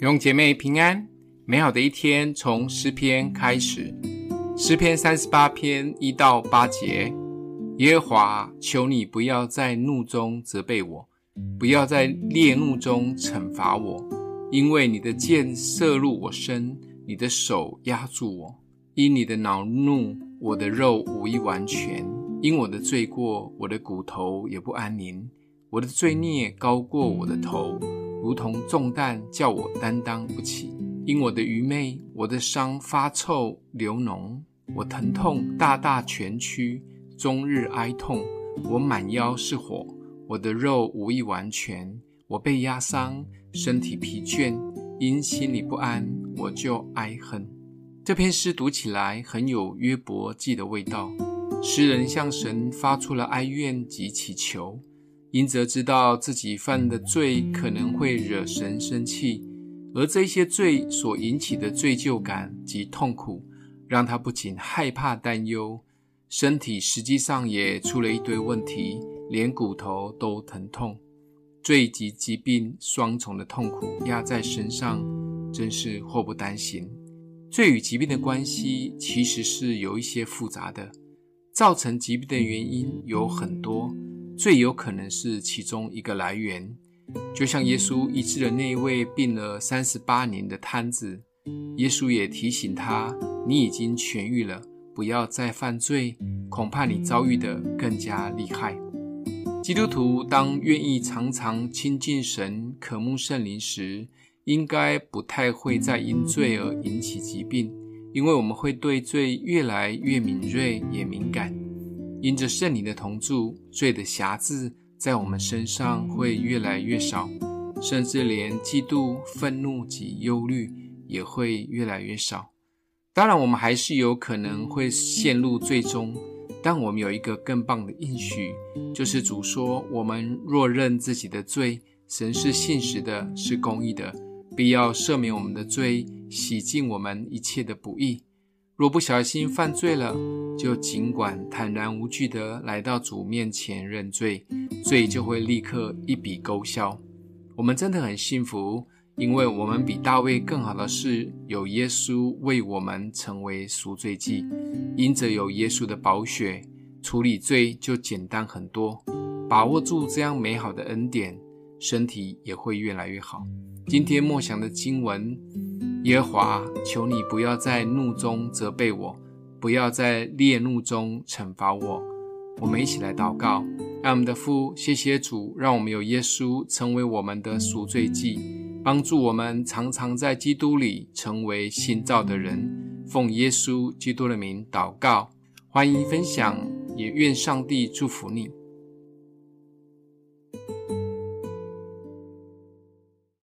弟兄姐妹平安，美好的一天从诗篇开始。诗篇三十八篇一到八节：耶和华，求你不要在怒中责备我，不要在烈怒中惩罚我，因为你的箭射入我身，你的手压住我。因你的恼怒，我的肉无一完全；因我的罪过，我的骨头也不安宁。我的罪孽高过我的头。如同重担，叫我担当不起。因我的愚昧，我的伤发臭流脓，我疼痛大大蜷曲，终日哀痛。我满腰是火，我的肉无一完全。我被压伤，身体疲倦，因心里不安，我就哀恨。这篇诗读起来很有约伯记的味道。诗人向神发出了哀怨及祈求。因则知道自己犯的罪可能会惹神生气，而这些罪所引起的罪疚感及痛苦，让他不仅害怕担忧，身体实际上也出了一堆问题，连骨头都疼痛。罪及疾病双重的痛苦压在身上，真是祸不单行。罪与疾病的关系其实是有一些复杂的，造成疾病的原因有很多。最有可能是其中一个来源，就像耶稣医治了那一位病了三十八年的瘫子，耶稣也提醒他：“你已经痊愈了，不要再犯罪，恐怕你遭遇的更加厉害。”基督徒当愿意常常亲近神、渴慕圣灵时，应该不太会再因罪而引起疾病，因为我们会对罪越来越敏锐也敏感。因着圣灵的同住，罪的瑕疵在我们身上会越来越少，甚至连嫉妒、愤怒及忧虑也会越来越少。当然，我们还是有可能会陷入罪中，但我们有一个更棒的应许，就是主说：“我们若认自己的罪，神是信实的，是公义的，必要赦免我们的罪，洗净我们一切的不义。”若不小心犯罪了，就尽管坦然无惧地来到主面前认罪，罪就会立刻一笔勾销。我们真的很幸福，因为我们比大卫更好的是有耶稣为我们成为赎罪祭，因着有耶稣的宝血，处理罪就简单很多。把握住这样美好的恩典，身体也会越来越好。今天默想的经文。耶华，求你不要在怒中责备我，不要在烈怒中惩罚我。我们一起来祷告，爱我们的父，谢谢主，让我们有耶稣成为我们的赎罪祭，帮助我们常常在基督里成为新造的人。奉耶稣基督的名祷告，欢迎分享，也愿上帝祝福你。